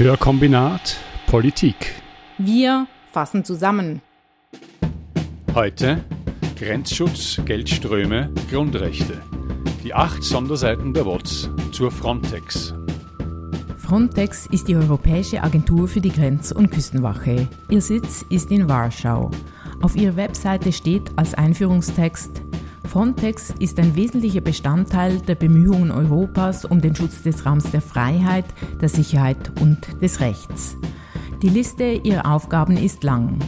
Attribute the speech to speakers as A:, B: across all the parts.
A: Hörkombinat Politik.
B: Wir fassen zusammen.
A: Heute Grenzschutz, Geldströme, Grundrechte. Die acht Sonderseiten der WOTS zur Frontex.
B: Frontex ist die Europäische Agentur für die Grenz- und Küstenwache. Ihr Sitz ist in Warschau. Auf ihrer Webseite steht als Einführungstext Frontex ist ein wesentlicher Bestandteil der Bemühungen Europas um den Schutz des Raums der Freiheit, der Sicherheit und des Rechts. Die Liste ihrer Aufgaben ist lang.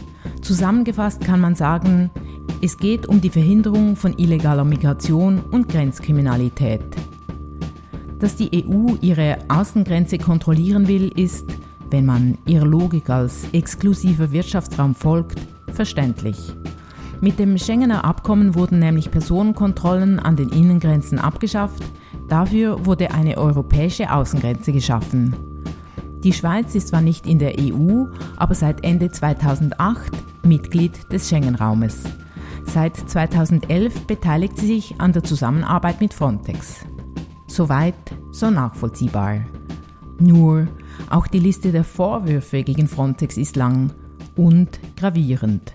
B: Zusammengefasst kann man sagen, es geht um die Verhinderung von illegaler Migration und Grenzkriminalität. Dass die EU ihre Außengrenze kontrollieren will, ist, wenn man ihrer Logik als exklusiver Wirtschaftsraum folgt, verständlich. Mit dem Schengener Abkommen wurden nämlich Personenkontrollen an den Innengrenzen abgeschafft. Dafür wurde eine europäische Außengrenze geschaffen. Die Schweiz ist zwar nicht in der EU, aber seit Ende 2008 Mitglied des Schengen-Raumes. Seit 2011 beteiligt sie sich an der Zusammenarbeit mit Frontex. Soweit so nachvollziehbar. Nur, auch die Liste der Vorwürfe gegen Frontex ist lang und gravierend.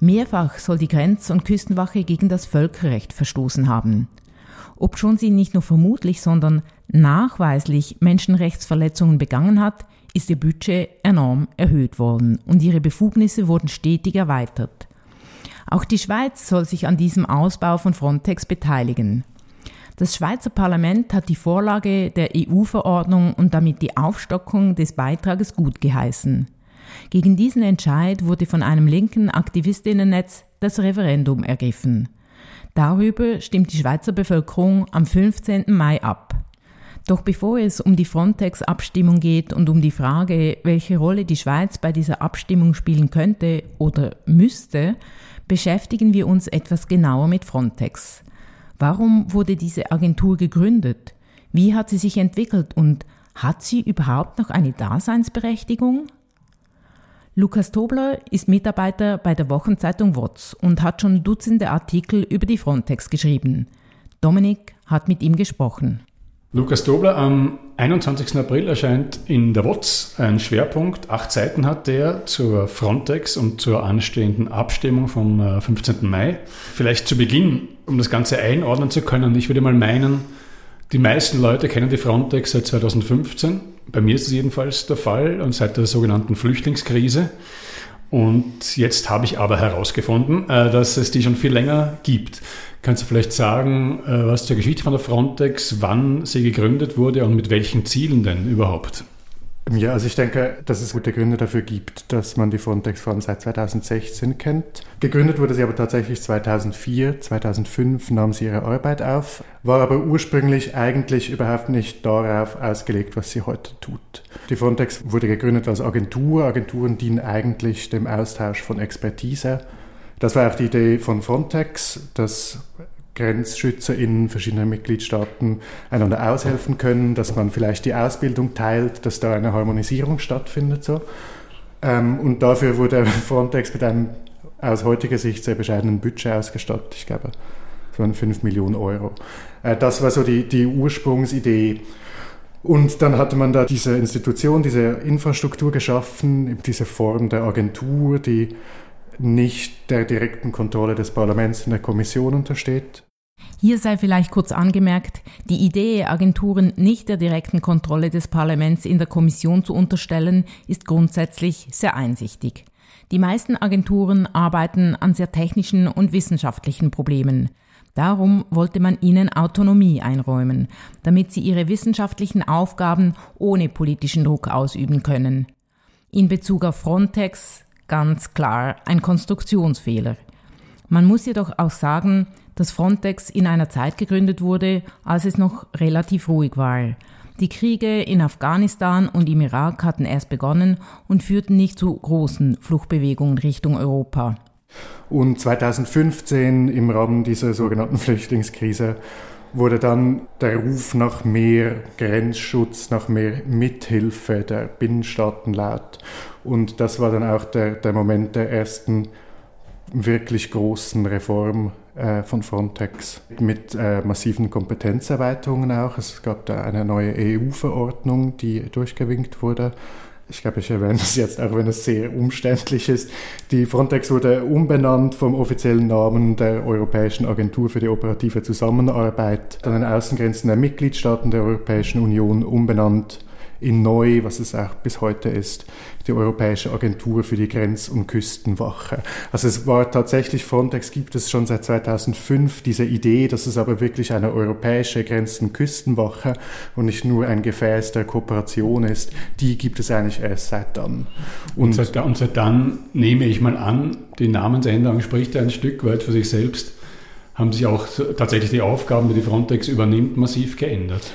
B: Mehrfach soll die Grenz- und Küstenwache gegen das Völkerrecht verstoßen haben. Obschon sie nicht nur vermutlich, sondern nachweislich Menschenrechtsverletzungen begangen hat, ist ihr Budget enorm erhöht worden und ihre Befugnisse wurden stetig erweitert. Auch die Schweiz soll sich an diesem Ausbau von Frontex beteiligen. Das Schweizer Parlament hat die Vorlage der EU-Verordnung und damit die Aufstockung des Beitrages gut geheißen. Gegen diesen Entscheid wurde von einem linken Aktivistinnennetz das Referendum ergriffen. Darüber stimmt die Schweizer Bevölkerung am 15. Mai ab. Doch bevor es um die Frontex-Abstimmung geht und um die Frage, welche Rolle die Schweiz bei dieser Abstimmung spielen könnte oder müsste, beschäftigen wir uns etwas genauer mit Frontex. Warum wurde diese Agentur gegründet? Wie hat sie sich entwickelt und hat sie überhaupt noch eine Daseinsberechtigung? Lukas Tobler ist Mitarbeiter bei der Wochenzeitung WOTS und hat schon Dutzende Artikel über die Frontex geschrieben. Dominik hat mit ihm gesprochen.
A: Lukas Tobler, am 21. April erscheint in der WOTS ein Schwerpunkt. Acht Seiten hat der zur Frontex und zur anstehenden Abstimmung vom 15. Äh, Mai. Vielleicht zu Beginn, um das Ganze einordnen zu können. Ich würde mal meinen, die meisten Leute kennen die Frontex seit 2015. Bei mir ist es jedenfalls der Fall und seit der sogenannten Flüchtlingskrise. Und jetzt habe ich aber herausgefunden, äh, dass es die schon viel länger gibt. Kannst du vielleicht sagen, äh, was zur Geschichte von der Frontex, wann sie gegründet wurde und mit welchen Zielen denn überhaupt?
C: Ja, also ich denke, dass es gute Gründe dafür gibt, dass man die Frontex vor seit 2016 kennt. Gegründet wurde sie aber tatsächlich 2004, 2005 nahm sie ihre Arbeit auf, war aber ursprünglich eigentlich überhaupt nicht darauf ausgelegt, was sie heute tut. Die Frontex wurde gegründet als Agentur. Agenturen dienen eigentlich dem Austausch von Expertise. Das war auch die Idee von Frontex, dass Grenzschützer in verschiedenen Mitgliedstaaten einander aushelfen können, dass man vielleicht die Ausbildung teilt, dass da eine Harmonisierung stattfindet. So. Ähm, und dafür wurde Frontex mit einem aus heutiger Sicht sehr bescheidenen Budget ausgestattet. Ich glaube, es waren 5 Millionen Euro. Äh, das war so die, die Ursprungsidee. Und dann hatte man da diese Institution, diese Infrastruktur geschaffen, diese Form der Agentur, die nicht der direkten Kontrolle des Parlaments in der Kommission untersteht.
B: Hier sei vielleicht kurz angemerkt, die Idee, Agenturen nicht der direkten Kontrolle des Parlaments in der Kommission zu unterstellen, ist grundsätzlich sehr einsichtig. Die meisten Agenturen arbeiten an sehr technischen und wissenschaftlichen Problemen. Darum wollte man ihnen Autonomie einräumen, damit sie ihre wissenschaftlichen Aufgaben ohne politischen Druck ausüben können. In Bezug auf Frontex ganz klar ein Konstruktionsfehler. Man muss jedoch auch sagen, dass Frontex in einer Zeit gegründet wurde, als es noch relativ ruhig war. Die Kriege in Afghanistan und im Irak hatten erst begonnen und führten nicht zu großen Fluchtbewegungen Richtung Europa.
C: Und 2015 im Rahmen dieser sogenannten Flüchtlingskrise wurde dann der Ruf nach mehr Grenzschutz, nach mehr Mithilfe der Binnenstaaten laut. Und das war dann auch der, der Moment der ersten wirklich großen Reform äh, von Frontex mit äh, massiven Kompetenzerweiterungen auch. Es gab da eine neue EU-Verordnung, die durchgewinkt wurde. Ich glaube, ich erwähne das jetzt, auch wenn es sehr umständlich ist. Die Frontex wurde umbenannt vom offiziellen Namen der Europäischen Agentur für die operative Zusammenarbeit an den Außengrenzen der Mitgliedstaaten der Europäischen Union umbenannt in neu, was es auch bis heute ist, die Europäische Agentur für die Grenz- und Küstenwache. Also es war tatsächlich, Frontex gibt es schon seit 2005, diese Idee, dass es aber wirklich eine europäische Grenz- und Küstenwache und nicht nur ein Gefäß der Kooperation ist, die gibt es eigentlich erst seit dann.
A: Und, und, seit, und seit dann nehme ich mal an, die Namensänderung spricht ein Stück weit für sich selbst, haben sich auch tatsächlich die Aufgaben, die die Frontex übernimmt, massiv geändert.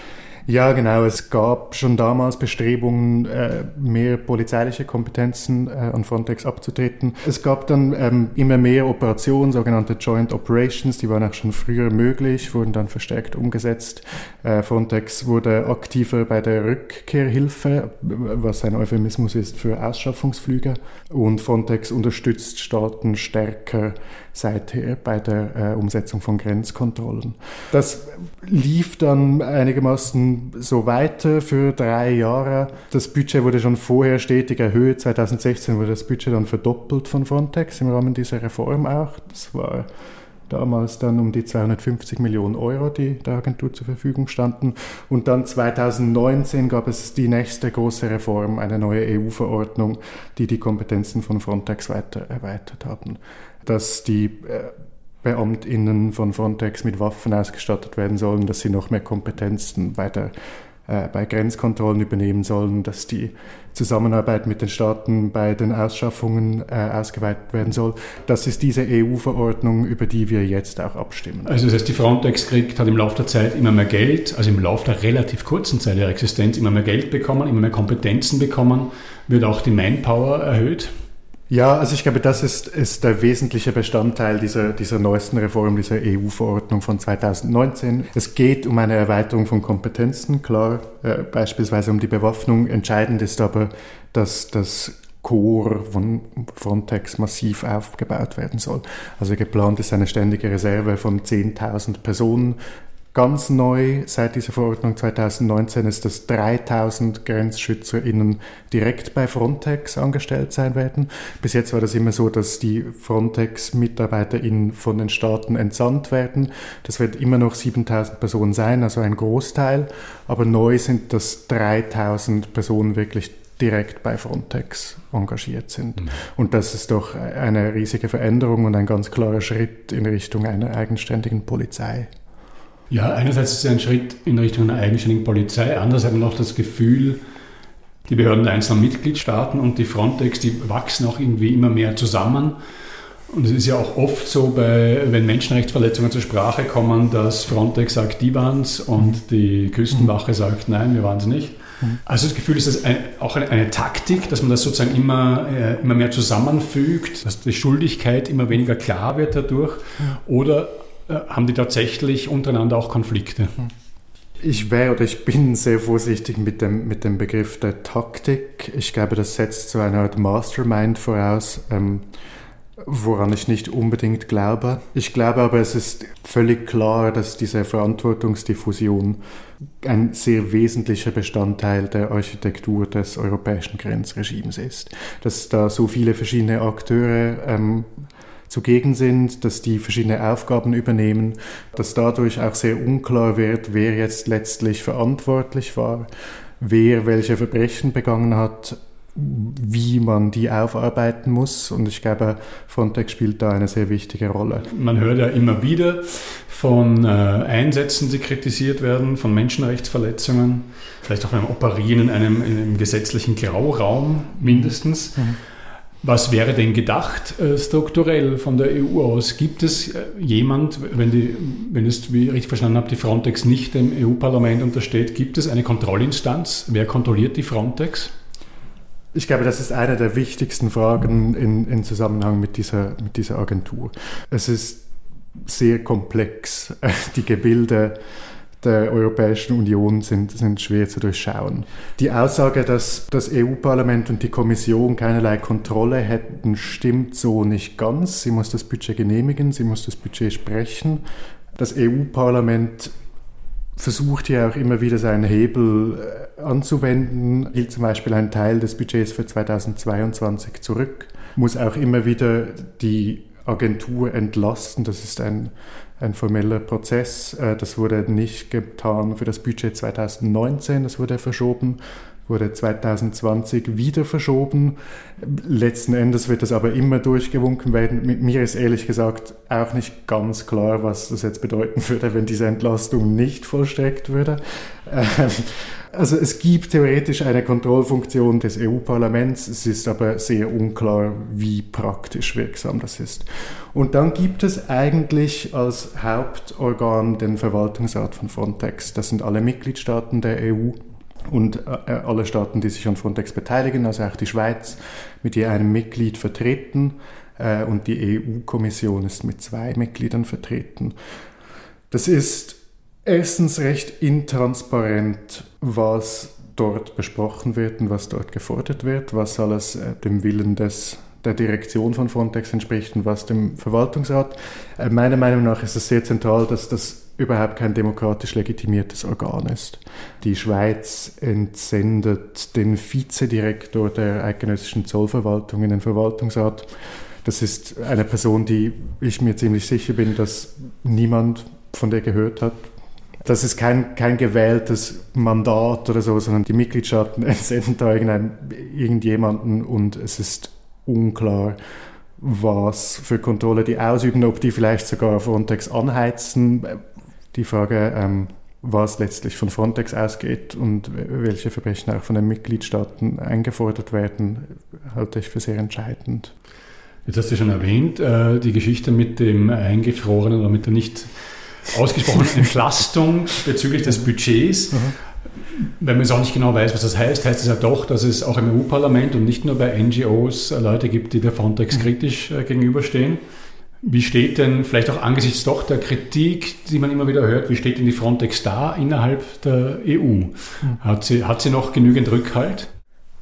C: Ja, genau. Es gab schon damals Bestrebungen, äh, mehr polizeiliche Kompetenzen äh, an Frontex abzutreten. Es gab dann ähm, immer mehr Operationen, sogenannte Joint Operations, die waren auch schon früher möglich, wurden dann verstärkt umgesetzt. Äh, Frontex wurde aktiver bei der Rückkehrhilfe, was ein Euphemismus ist für Ausschaffungsflüge. Und Frontex unterstützt Staaten stärker seither bei der Umsetzung von Grenzkontrollen. Das lief dann einigermaßen so weiter für drei Jahre. Das Budget wurde schon vorher stetig erhöht. 2016 wurde das Budget dann verdoppelt von Frontex im Rahmen dieser Reform auch. Das war damals dann um die 250 Millionen Euro, die der Agentur zur Verfügung standen. Und dann 2019 gab es die nächste große Reform, eine neue EU-Verordnung, die die Kompetenzen von Frontex weiter erweitert haben. Dass die äh, BeamtInnen von Frontex mit Waffen ausgestattet werden sollen, dass sie noch mehr Kompetenzen bei, der, äh, bei Grenzkontrollen übernehmen sollen, dass die Zusammenarbeit mit den Staaten bei den Ausschaffungen äh, ausgeweitet werden soll. Das ist diese EU-Verordnung, über die wir jetzt auch abstimmen.
A: Also das heißt, die Frontex kriegt, hat im Laufe der Zeit immer mehr Geld, also im Laufe der relativ kurzen Zeit ihrer Existenz immer mehr Geld bekommen, immer mehr Kompetenzen bekommen, wird auch die Manpower erhöht.
C: Ja, also ich glaube, das ist, ist der wesentliche Bestandteil dieser, dieser neuesten Reform, dieser EU-Verordnung von 2019. Es geht um eine Erweiterung von Kompetenzen, klar, äh, beispielsweise um die Bewaffnung. Entscheidend ist aber, dass das Core von Frontex massiv aufgebaut werden soll. Also geplant ist eine ständige Reserve von 10.000 Personen, Ganz neu seit dieser Verordnung 2019 ist, dass 3000 GrenzschützerInnen direkt bei Frontex angestellt sein werden. Bis jetzt war das immer so, dass die Frontex-MitarbeiterInnen von den Staaten entsandt werden. Das wird immer noch 7000 Personen sein, also ein Großteil. Aber neu sind das 3000 Personen wirklich direkt bei Frontex engagiert sind. Mhm. Und das ist doch eine riesige Veränderung und ein ganz klarer Schritt in Richtung einer eigenständigen Polizei.
A: Ja, einerseits ist es ein Schritt in Richtung einer eigenständigen Polizei, andererseits haben wir noch das Gefühl, die Behörden der einzelnen Mitgliedstaaten und die Frontex, die wachsen auch irgendwie immer mehr zusammen. Und es ist ja auch oft so, bei, wenn Menschenrechtsverletzungen zur Sprache kommen, dass Frontex sagt, die waren es und die Küstenwache sagt, nein, wir waren es nicht. Also das Gefühl ist das ein, auch eine, eine, Taktik, dass man das sozusagen immer, äh, immer mehr zusammenfügt, dass die Schuldigkeit immer weniger klar wird dadurch. Oder haben die tatsächlich untereinander auch Konflikte?
C: Ich wäre oder ich bin sehr vorsichtig mit dem, mit dem Begriff der Taktik. Ich glaube, das setzt so eine Art Mastermind voraus, ähm, woran ich nicht unbedingt glaube. Ich glaube aber, es ist völlig klar, dass diese Verantwortungsdiffusion ein sehr wesentlicher Bestandteil der Architektur des europäischen Grenzregimes ist. Dass da so viele verschiedene Akteure ähm, zugegen sind, dass die verschiedene Aufgaben übernehmen, dass dadurch auch sehr unklar wird, wer jetzt letztlich verantwortlich war, wer welche Verbrechen begangen hat, wie man die aufarbeiten muss. Und ich glaube, Frontex spielt da eine sehr wichtige Rolle.
A: Man hört ja immer wieder von äh, Einsätzen, die kritisiert werden, von Menschenrechtsverletzungen, vielleicht auch beim Operieren in einem, in einem gesetzlichen Grauraum mindestens. Mhm. Was wäre denn gedacht äh, strukturell von der EU aus? Gibt es äh, jemand, wenn, die, wenn es, ich richtig verstanden habe, die Frontex nicht dem EU-Parlament untersteht, gibt es eine Kontrollinstanz? Wer kontrolliert die Frontex?
C: Ich glaube, das ist eine der wichtigsten Fragen in, in Zusammenhang mit dieser, mit dieser Agentur. Es ist sehr komplex, die Gebilde der Europäischen Union sind, sind schwer zu durchschauen. Die Aussage, dass das EU-Parlament und die Kommission keinerlei Kontrolle hätten, stimmt so nicht ganz. Sie muss das Budget genehmigen, sie muss das Budget sprechen. Das EU-Parlament versucht hier auch immer wieder seinen Hebel äh, anzuwenden, hielt zum Beispiel einen Teil des Budgets für 2022 zurück, muss auch immer wieder die Agentur entlasten. Das ist ein, ein formeller Prozess. Äh, das wurde nicht getan für das Budget 2019, das wurde verschoben wurde 2020 wieder verschoben. Letzten Endes wird das aber immer durchgewunken werden. Mit mir ist ehrlich gesagt auch nicht ganz klar, was das jetzt bedeuten würde, wenn diese Entlastung nicht vollstreckt würde. Ähm, also es gibt theoretisch eine Kontrollfunktion des EU-Parlaments, es ist aber sehr unklar, wie praktisch wirksam das ist. Und dann gibt es eigentlich als Hauptorgan den Verwaltungsrat von Frontex. Das sind alle Mitgliedstaaten der EU und äh, alle Staaten, die sich an Frontex beteiligen, also auch die Schweiz, mit je einem Mitglied vertreten äh, und die EU-Kommission ist mit zwei Mitgliedern vertreten. Das ist erstens recht intransparent, was dort besprochen wird und was dort gefordert wird, was alles äh, dem Willen des der Direktion von Frontex entspricht und was dem Verwaltungsrat. Meiner Meinung nach ist es sehr zentral, dass das überhaupt kein demokratisch legitimiertes Organ ist. Die Schweiz entsendet den Vizedirektor der eidgenössischen Zollverwaltung in den Verwaltungsrat. Das ist eine Person, die ich mir ziemlich sicher bin, dass niemand von der gehört hat. Das ist kein, kein gewähltes Mandat oder so, sondern die Mitgliedstaaten entsenden da irgendjemanden und es ist unklar, was für Kontrolle die ausüben, ob die vielleicht sogar Frontex anheizen, die Frage, ähm, was letztlich von Frontex ausgeht und welche Verbrechen auch von den Mitgliedstaaten eingefordert werden, halte ich für sehr entscheidend.
A: Jetzt hast du schon erwähnt, äh, die Geschichte mit dem eingefrorenen oder mit der nicht ausgesprochenen Entlastung bezüglich des Budgets. Mhm. Wenn man jetzt auch nicht genau weiß, was das heißt, heißt es ja doch, dass es auch im EU-Parlament und nicht nur bei NGOs Leute gibt, die der Frontex mhm. kritisch äh, gegenüberstehen. Wie steht denn, vielleicht auch angesichts doch der Kritik, die man immer wieder hört, wie steht denn die Frontex da innerhalb der EU? Hat sie, hat sie noch genügend Rückhalt?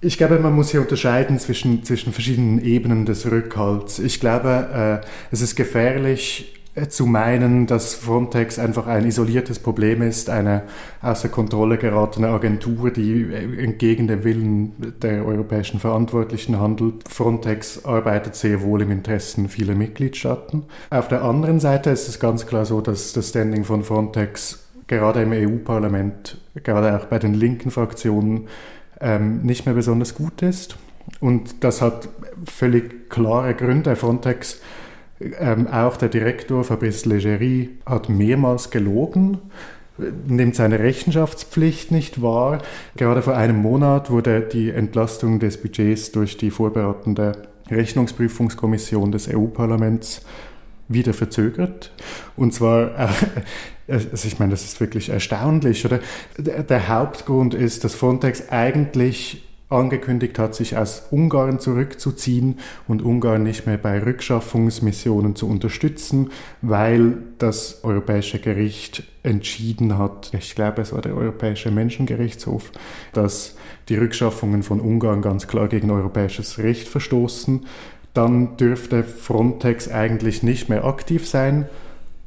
C: Ich glaube, man muss hier unterscheiden zwischen, zwischen verschiedenen Ebenen des Rückhalts. Ich glaube, äh, es ist gefährlich, zu meinen, dass Frontex einfach ein isoliertes Problem ist, eine außer Kontrolle geratene Agentur, die entgegen dem Willen der europäischen Verantwortlichen handelt. Frontex arbeitet sehr wohl im Interesse vieler Mitgliedstaaten. Auf der anderen Seite ist es ganz klar so, dass das Standing von Frontex gerade im EU-Parlament, gerade auch bei den linken Fraktionen, ähm, nicht mehr besonders gut ist. Und das hat völlig klare Gründe. Frontex ähm, auch der Direktor Fabrice Leggeri hat mehrmals gelogen, nimmt seine Rechenschaftspflicht nicht wahr. Gerade vor einem Monat wurde die Entlastung des Budgets durch die vorbereitende Rechnungsprüfungskommission des EU-Parlaments wieder verzögert. Und zwar, also ich meine, das ist wirklich erstaunlich, oder? Der Hauptgrund ist, dass Frontex eigentlich angekündigt hat, sich aus Ungarn zurückzuziehen und Ungarn nicht mehr bei Rückschaffungsmissionen zu unterstützen, weil das Europäische Gericht entschieden hat, ich glaube es war der Europäische Menschengerichtshof, dass die Rückschaffungen von Ungarn ganz klar gegen europäisches Recht verstoßen. Dann dürfte Frontex eigentlich nicht mehr aktiv sein,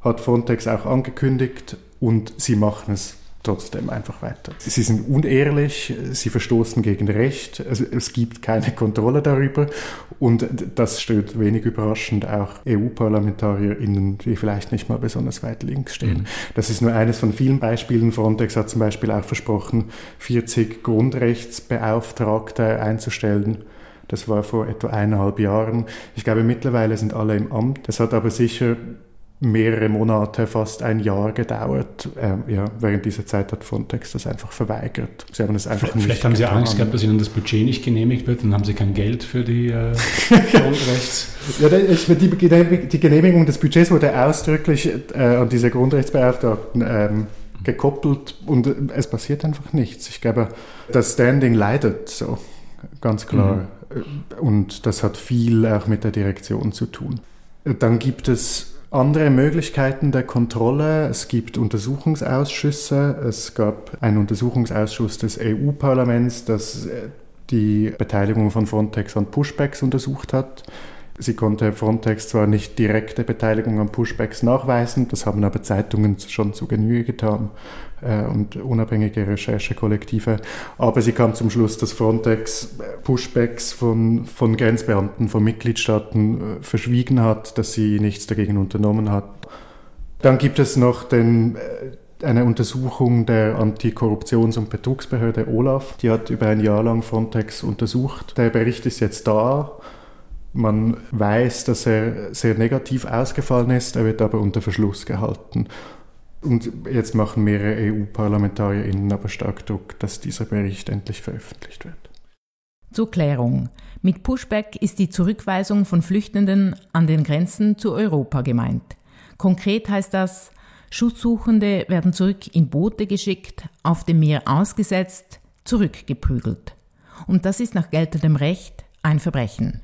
C: hat Frontex auch angekündigt und sie machen es trotzdem einfach weiter. Sie sind unehrlich, sie verstoßen gegen Recht, also es gibt keine Kontrolle darüber und das stört wenig überraschend auch EU-ParlamentarierInnen, die vielleicht nicht mal besonders weit links stehen. Mhm. Das ist nur eines von vielen Beispielen. Frontex hat zum Beispiel auch versprochen, 40 Grundrechtsbeauftragte einzustellen. Das war vor etwa eineinhalb Jahren. Ich glaube, mittlerweile sind alle im Amt. Das hat aber sicher mehrere Monate, fast ein Jahr gedauert. Ähm, ja, während dieser Zeit hat Frontex das einfach verweigert.
A: Sie haben das einfach vielleicht, nicht Vielleicht haben Sie Angst gehabt, dass Ihnen das Budget nicht genehmigt wird, dann haben Sie kein Geld für die äh, Grundrechts...
C: ja, die, die, Genehmigung des Budgets wurde ausdrücklich äh, an diese Grundrechtsbeauftragten ähm, gekoppelt und es passiert einfach nichts. Ich glaube, das Standing leidet so, ganz klar. Mhm. Und das hat viel auch mit der Direktion zu tun. Dann gibt es andere Möglichkeiten der Kontrolle. Es gibt Untersuchungsausschüsse. Es gab einen Untersuchungsausschuss des EU-Parlaments, das äh, die Beteiligung von Frontex an Pushbacks untersucht hat. Sie konnte Frontex zwar nicht direkte Beteiligung an Pushbacks nachweisen, das haben aber Zeitungen schon zu Genüge getan äh, und unabhängige Recherchekollektive, aber sie kam zum Schluss, dass Frontex äh, Pushbacks von, von Grenzbeamten von Mitgliedstaaten äh, verschwiegen hat, dass sie nichts dagegen unternommen hat. Dann gibt es noch den, äh, eine Untersuchung der Antikorruptions- und Betrugsbehörde OLAF. Die hat über ein Jahr lang Frontex untersucht. Der Bericht ist jetzt da. Man weiß, dass er sehr negativ ausgefallen ist, er wird aber unter Verschluss gehalten. Und jetzt machen mehrere EU-ParlamentarierInnen aber stark Druck, dass dieser Bericht endlich veröffentlicht wird.
B: Zur Klärung. Mit Pushback ist die Zurückweisung von Flüchtenden an den Grenzen zu Europa gemeint. Konkret heißt das, Schutzsuchende werden zurück in Boote geschickt, auf dem Meer ausgesetzt, zurückgeprügelt. Und das ist nach geltendem Recht ein Verbrechen.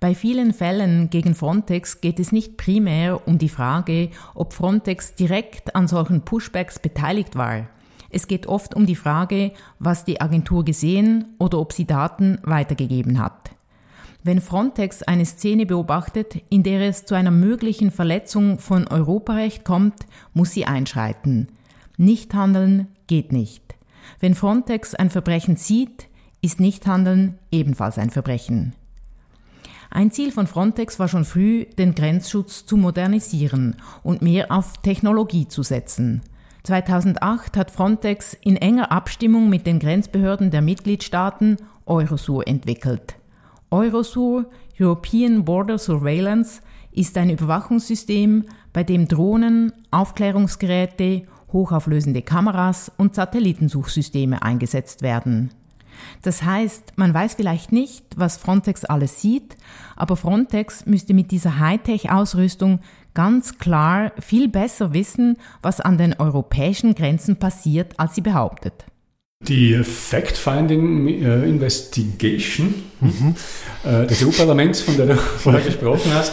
B: Bei vielen Fällen gegen Frontex geht es nicht primär um die Frage, ob Frontex direkt an solchen Pushbacks beteiligt war. Es geht oft um die Frage, was die Agentur gesehen oder ob sie Daten weitergegeben hat. Wenn Frontex eine Szene beobachtet, in der es zu einer möglichen Verletzung von Europarecht kommt, muss sie einschreiten. Nicht handeln geht nicht. Wenn Frontex ein Verbrechen sieht, ist Nichthandeln ebenfalls ein Verbrechen. Ein Ziel von Frontex war schon früh, den Grenzschutz zu modernisieren und mehr auf Technologie zu setzen. 2008 hat Frontex in enger Abstimmung mit den Grenzbehörden der Mitgliedstaaten Eurosur entwickelt. Eurosur, European Border Surveillance, ist ein Überwachungssystem, bei dem Drohnen, Aufklärungsgeräte, hochauflösende Kameras und Satellitensuchsysteme eingesetzt werden. Das heißt, man weiß vielleicht nicht, was Frontex alles sieht, aber Frontex müsste mit dieser Hightech-Ausrüstung ganz klar viel besser wissen, was an den europäischen Grenzen passiert, als sie behauptet.
A: Die Fact-Finding äh, Investigation mhm. äh, des EU-Parlaments, von der du vorher gesprochen hast,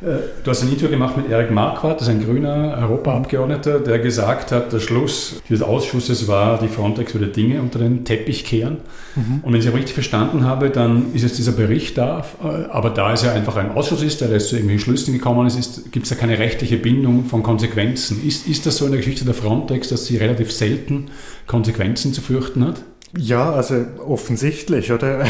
A: du hast ein Interview gemacht mit Erik Marquardt, das ist ein grüner Europaabgeordneter, der gesagt hat, der Schluss dieses Ausschusses war, die Frontex würde Dinge unter den Teppich kehren. Mhm. Und wenn ich es richtig verstanden habe, dann ist jetzt dieser Bericht da, äh, aber da es ja einfach ein Ausschuss ist, der jetzt zu irgendwelchen Schlüssen gekommen ist, ist gibt es ja keine rechtliche Bindung von Konsequenzen. Ist, ist das so in der Geschichte der Frontex, dass sie relativ selten Konsequenzen zu fürchten hat?
C: Ja, also offensichtlich, oder?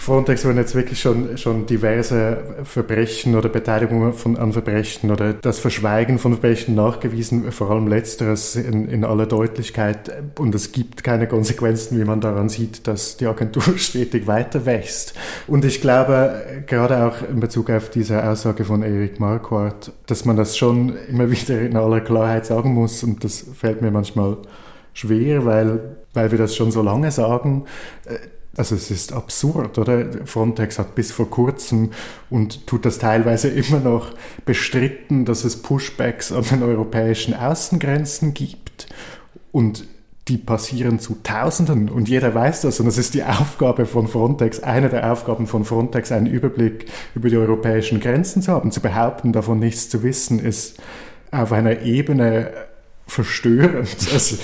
C: Frontex wurden jetzt wirklich schon, schon diverse Verbrechen oder Beteiligungen von, an Verbrechen oder das Verschweigen von Verbrechen nachgewiesen, vor allem letzteres in, in aller Deutlichkeit. Und es gibt keine Konsequenzen, wie man daran sieht, dass die Agentur stetig weiter wächst. Und ich glaube, gerade auch in Bezug auf diese Aussage von Erik Marquardt, dass man das schon immer wieder in aller Klarheit sagen muss und das fällt mir manchmal schwer, weil, weil wir das schon so lange sagen. Also es ist absurd, oder? Frontex hat bis vor kurzem und tut das teilweise immer noch bestritten, dass es Pushbacks an den europäischen Außengrenzen gibt. Und die passieren zu Tausenden und jeder weiß das und es ist die Aufgabe von Frontex, eine der Aufgaben von Frontex, einen Überblick über die europäischen Grenzen zu haben. Zu behaupten, davon nichts zu wissen, ist auf einer Ebene verstörend. Also,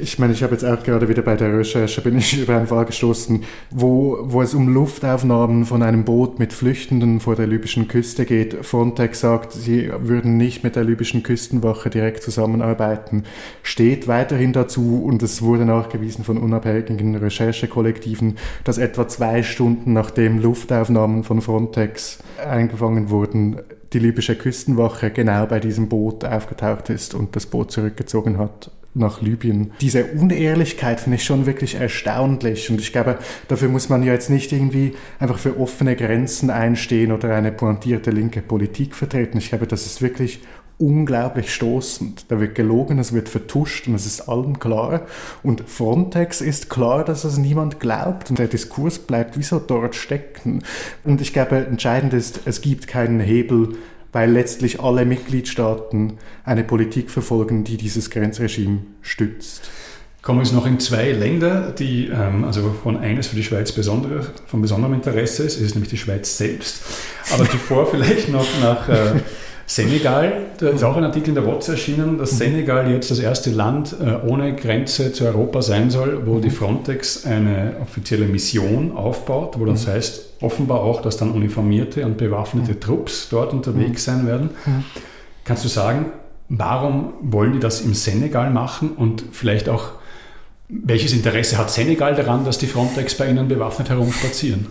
C: ich meine, ich habe jetzt auch gerade wieder bei der Recherche bin ich über einen Fall gestoßen, wo, wo es um Luftaufnahmen von einem Boot mit Flüchtenden vor der libyschen Küste geht. Frontex sagt, sie würden nicht mit der libyschen Küstenwache direkt zusammenarbeiten. Steht weiterhin dazu und es wurde nachgewiesen von unabhängigen Recherchekollektiven, dass etwa zwei Stunden nachdem Luftaufnahmen von Frontex eingefangen wurden, die libysche Küstenwache genau bei diesem Boot aufgetaucht ist und das Boot zurückgezogen hat nach Libyen. Diese Unehrlichkeit finde ich schon wirklich erstaunlich und ich glaube, dafür muss man ja jetzt nicht irgendwie einfach für offene Grenzen einstehen oder eine pointierte linke Politik vertreten. Ich glaube, das ist wirklich unglaublich stoßend. Da wird gelogen, es wird vertuscht und es ist allen klar. Und Frontex ist klar, dass es niemand glaubt und der Diskurs bleibt wieso dort stecken. Und ich glaube, entscheidend ist, es gibt keinen Hebel, weil letztlich alle Mitgliedstaaten eine Politik verfolgen, die dieses Grenzregime stützt.
A: Kommen wir jetzt noch in zwei Länder, die, ähm, also von eines für die Schweiz besondere, von besonderem Interesse ist, ist nämlich die Schweiz selbst. Aber zuvor vielleicht noch nach äh, Senegal, da ist auch ein Artikel in der WOTS erschienen, dass mhm. Senegal jetzt das erste Land äh, ohne Grenze zu Europa sein soll, wo die mhm. Frontex eine offizielle Mission aufbaut, wo das mhm. heißt offenbar auch, dass dann uniformierte und bewaffnete Trupps dort unterwegs sein werden. Kannst du sagen, warum wollen die das im Senegal machen und vielleicht auch, welches Interesse hat Senegal daran, dass die Frontex bei ihnen bewaffnet herumspazieren?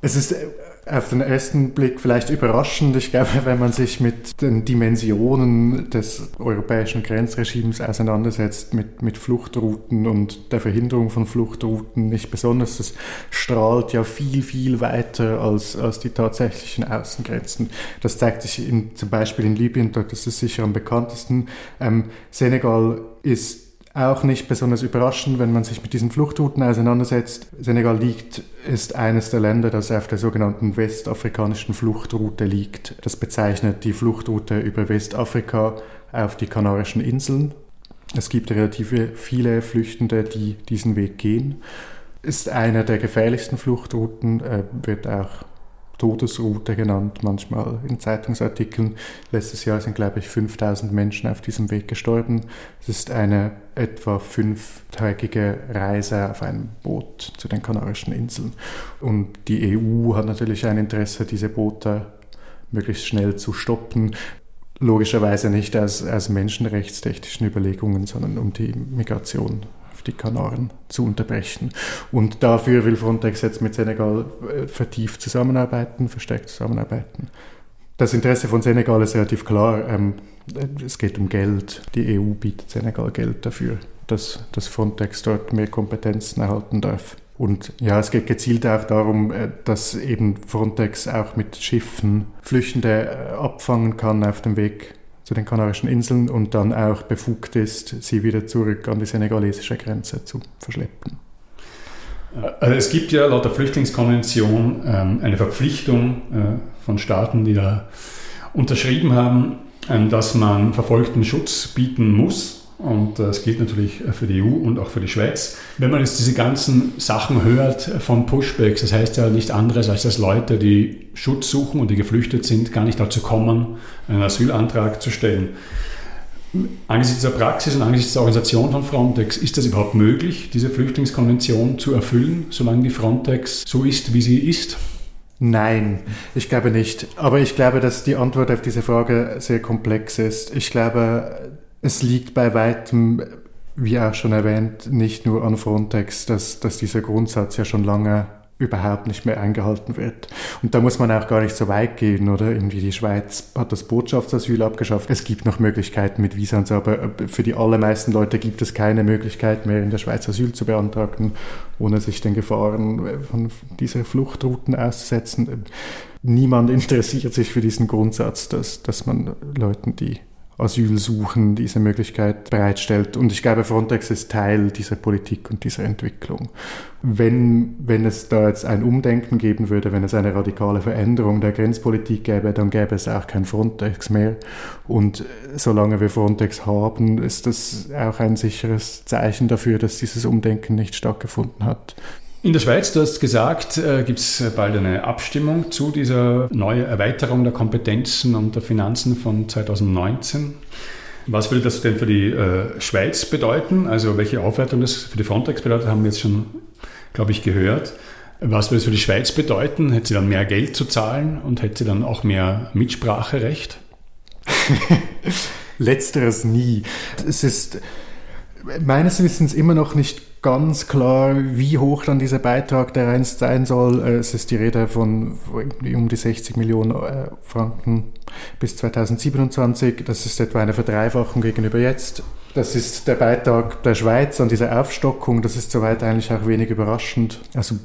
C: Es ist äh, auf den ersten Blick vielleicht überraschend. Ich glaube, wenn man sich mit den Dimensionen des europäischen Grenzregimes auseinandersetzt, mit, mit Fluchtrouten und der Verhinderung von Fluchtrouten, nicht besonders, das strahlt ja viel, viel weiter als, als die tatsächlichen Außengrenzen. Das zeigt sich in, zum Beispiel in Libyen, dort ist es sicher am bekanntesten. Ähm, Senegal ist auch nicht besonders überraschend, wenn man sich mit diesen Fluchtrouten auseinandersetzt. Senegal liegt, ist eines der Länder, das auf der sogenannten westafrikanischen Fluchtroute liegt. Das bezeichnet die Fluchtroute über Westafrika auf die Kanarischen Inseln. Es gibt relativ viele Flüchtende, die diesen Weg gehen. Ist einer der gefährlichsten Fluchtrouten, äh, wird auch Todesroute genannt, manchmal in Zeitungsartikeln. Letztes Jahr sind, glaube ich, 5000 Menschen auf diesem Weg gestorben. Es ist eine etwa fünftägige Reise auf einem Boot zu den Kanarischen Inseln. Und die EU hat natürlich ein Interesse, diese Boote möglichst schnell zu stoppen. Logischerweise nicht aus, aus menschenrechtstechnischen Überlegungen, sondern um die Migration die Kanaren zu unterbrechen. Und dafür will Frontex jetzt mit Senegal äh, vertieft zusammenarbeiten, verstärkt zusammenarbeiten. Das Interesse von Senegal ist relativ klar. Ähm, es geht um Geld. Die EU bietet Senegal Geld dafür, dass, dass Frontex dort mehr Kompetenzen erhalten darf. Und ja, es geht gezielt auch darum, äh, dass eben Frontex auch mit Schiffen Flüchtende äh, abfangen kann auf dem Weg zu den Kanarischen Inseln und dann auch befugt ist, sie wieder zurück an die senegalesische Grenze zu verschleppen.
A: Also es gibt ja laut der Flüchtlingskonvention ähm, eine Verpflichtung äh, von Staaten, die da unterschrieben haben, ähm, dass man Verfolgten Schutz bieten muss und das gilt natürlich für die EU und auch für die Schweiz. Wenn man jetzt diese ganzen Sachen hört von Pushbacks, das heißt ja nicht anderes, als dass Leute, die Schutz suchen und die geflüchtet sind, gar nicht dazu kommen, einen Asylantrag zu stellen. Angesichts der Praxis und angesichts der Organisation von Frontex, ist das überhaupt möglich, diese Flüchtlingskonvention zu erfüllen, solange die Frontex so ist, wie sie ist?
C: Nein, ich glaube nicht. Aber ich glaube, dass die Antwort auf diese Frage sehr komplex ist. Ich glaube, es liegt bei weitem, wie auch schon erwähnt, nicht nur an Frontex, dass, dass dieser Grundsatz ja schon lange überhaupt nicht mehr eingehalten wird. Und da muss man auch gar nicht so weit gehen, oder? Irgendwie die Schweiz hat das Botschaftsasyl abgeschafft. Es gibt noch Möglichkeiten mit Visans, aber für die allermeisten Leute gibt es keine Möglichkeit mehr, in der Schweiz Asyl zu beantragen, ohne sich den Gefahren von dieser Fluchtrouten auszusetzen. Niemand interessiert sich für diesen Grundsatz, dass, dass man Leuten, die Asyl suchen, diese Möglichkeit bereitstellt. Und ich glaube, Frontex ist Teil dieser Politik und dieser Entwicklung. Wenn, wenn es da jetzt ein Umdenken geben würde, wenn es eine radikale Veränderung der Grenzpolitik gäbe, dann gäbe es auch kein Frontex mehr. Und solange wir Frontex haben, ist das auch ein sicheres Zeichen dafür, dass dieses Umdenken nicht stattgefunden hat.
A: In der Schweiz, du hast gesagt, äh, gibt es bald eine Abstimmung zu dieser neuen Erweiterung der Kompetenzen und der Finanzen von 2019. Was würde das denn für die äh, Schweiz bedeuten? Also welche Aufwertung das für die Frontex bedeutet, haben wir jetzt schon, glaube ich, gehört. Was würde es für die Schweiz bedeuten? Hätte sie dann mehr Geld zu zahlen und hätte sie dann auch mehr Mitspracherecht?
C: Letzteres nie. Es ist meines Wissens immer noch nicht ganz klar, wie hoch dann dieser Beitrag der einst sein soll. Äh, es ist die Rede von um die 60 Millionen äh, Franken bis 2027. Das ist etwa eine Verdreifachung gegenüber jetzt. Das ist der Beitrag der Schweiz an dieser Aufstockung. Das ist soweit eigentlich auch wenig überraschend. Also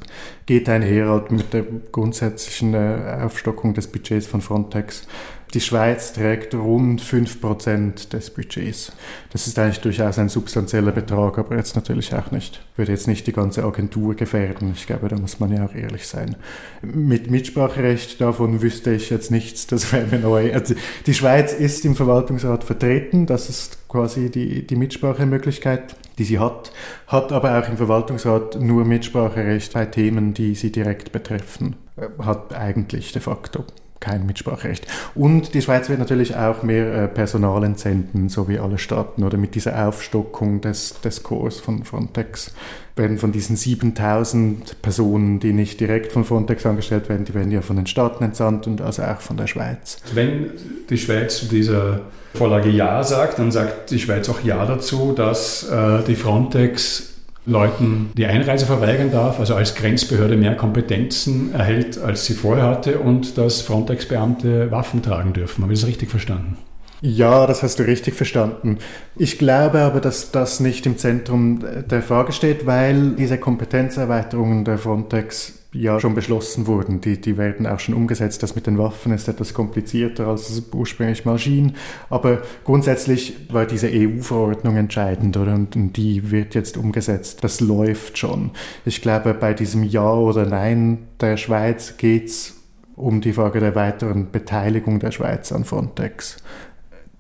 C: geht einher halt mit der grundsätzlichen äh, Aufstockung des Budgets von Frontex. Die Schweiz trägt rund 5% des Budgets. Das ist eigentlich durchaus ein substanzieller Betrag, aber jetzt natürlich auch nicht, würde jetzt nicht die ganze Agentur gefährden. Ich glaube, da muss man ja auch ehrlich sein. Mit Mitspracherecht davon wüsste ich jetzt nichts, das wäre mir neu. Also die Schweiz ist im Verwaltungsrat vertreten, das ist quasi die, die Mitsprachemöglichkeit, die sie hat, hat aber auch im Verwaltungsrat nur Mitspracherecht bei Themen, die sie direkt betreffen. Hat eigentlich de facto kein Mitspracherecht. Und die Schweiz wird natürlich auch mehr äh, Personal entsenden, so wie alle Staaten, oder mit dieser Aufstockung des, des Korps von Frontex werden von diesen 7000 Personen, die nicht direkt von Frontex angestellt werden, die werden ja von den Staaten entsandt und also auch von der Schweiz.
A: Wenn die Schweiz zu dieser Vorlage Ja sagt, dann sagt die Schweiz auch Ja dazu, dass äh, die Frontex Leuten die Einreise verweigern darf, also als Grenzbehörde mehr Kompetenzen erhält, als sie vorher hatte und dass Frontex-Beamte Waffen tragen dürfen. Habe ich das richtig verstanden?
C: Ja, das hast du richtig verstanden. Ich glaube aber, dass das nicht im Zentrum der Frage steht, weil diese Kompetenzerweiterungen der Frontex ja schon beschlossen wurden. Die, die werden auch schon umgesetzt. Das mit den Waffen ist etwas komplizierter als es ursprünglich mal schien. Aber grundsätzlich war diese EU-Verordnung entscheidend oder? Und, und die wird jetzt umgesetzt. Das läuft schon. Ich glaube, bei diesem Ja oder Nein der Schweiz geht's um die Frage der weiteren Beteiligung der Schweiz an Frontex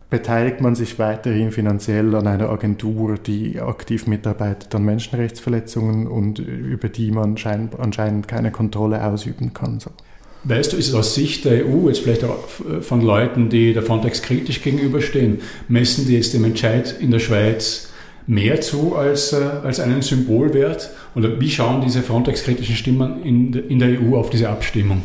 C: beteiligt man sich weiterhin finanziell an einer Agentur, die aktiv mitarbeitet an Menschenrechtsverletzungen und über die man anscheinend keine Kontrolle ausüben kann. So.
A: Weißt du, ist es aus Sicht der EU, jetzt vielleicht auch von Leuten, die der Frontex kritisch gegenüberstehen, messen die jetzt dem Entscheid in der Schweiz mehr zu als, äh, als einen Symbolwert? Oder wie schauen diese Frontex-kritischen Stimmen in, in der EU auf diese Abstimmung?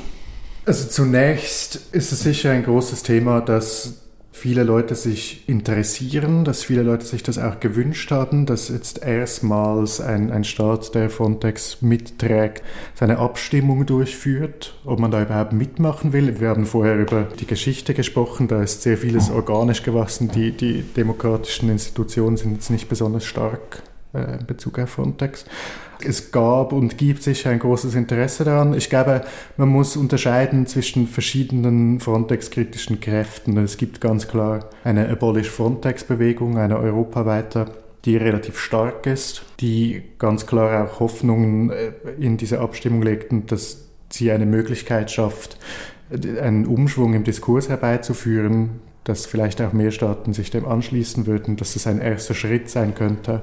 C: Also zunächst ist es sicher ein großes Thema, dass viele Leute sich interessieren, dass viele Leute sich das auch gewünscht haben, dass jetzt erstmals ein, ein Staat, der Frontex mitträgt, seine Abstimmung durchführt, ob man da überhaupt mitmachen will. Wir haben vorher über die Geschichte gesprochen, da ist sehr vieles organisch gewachsen. Die, die demokratischen Institutionen sind jetzt nicht besonders stark äh, in Bezug auf Frontex. Es gab und gibt sicher ein großes Interesse daran. Ich glaube, man muss unterscheiden zwischen verschiedenen Frontex-kritischen Kräften. Es gibt ganz klar eine Abolish Frontex-Bewegung, eine europaweite, die relativ stark ist, die ganz klar auch Hoffnungen äh, in diese Abstimmung legten, dass sie eine Möglichkeit schafft, einen Umschwung im Diskurs herbeizuführen, dass vielleicht auch mehr Staaten sich dem anschließen würden, dass es ein erster Schritt sein könnte.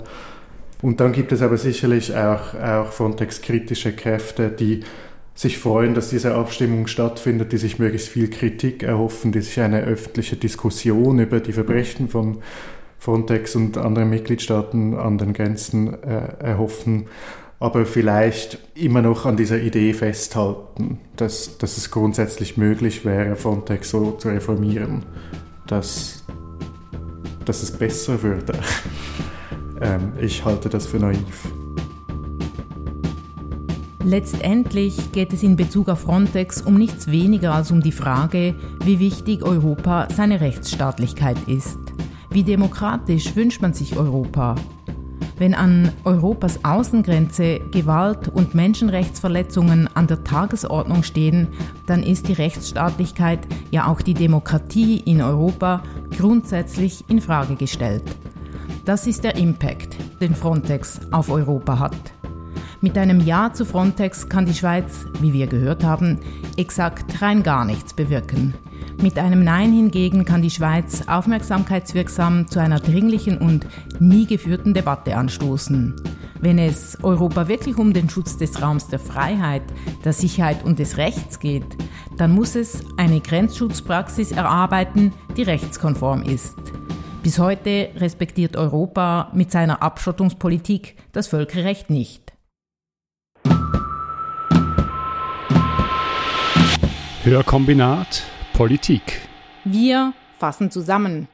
C: Und dann gibt es aber sicherlich auch, auch Frontex-kritische Kräfte, die sich freuen, dass diese Abstimmung stattfindet, die sich möglichst viel Kritik erhoffen, die sich eine öffentliche Diskussion über die Verbrechen von Frontex und anderen Mitgliedstaaten an den Grenzen äh, erhoffen, aber vielleicht immer noch an dieser Idee festhalten, dass, dass es grundsätzlich möglich wäre, Frontex so zu reformieren, dass, dass es besser würde. Ähm, ich halte das für naiv.
B: Letztendlich geht es in Bezug auf Frontex um nichts weniger als um die Frage, wie wichtig Europa seine Rechtsstaatlichkeit ist. Wie demokratisch wünscht man sich Europa? Wenn an Europas Außengrenze Gewalt und Menschenrechtsverletzungen an der Tagesordnung stehen, dann ist die Rechtsstaatlichkeit, ja auch die Demokratie in Europa grundsätzlich in Frage gestellt. Das ist der Impact, den Frontex auf Europa hat. Mit einem Ja zu Frontex kann die Schweiz, wie wir gehört haben, exakt rein gar nichts bewirken. Mit einem Nein hingegen kann die Schweiz aufmerksamkeitswirksam zu einer dringlichen und nie geführten Debatte anstoßen. Wenn es Europa wirklich um den Schutz des Raums der Freiheit, der Sicherheit und des Rechts geht, dann muss es eine Grenzschutzpraxis erarbeiten, die rechtskonform ist. Bis heute respektiert Europa mit seiner Abschottungspolitik das Völkerrecht nicht.
A: Hörkombinat Politik.
B: Wir fassen zusammen.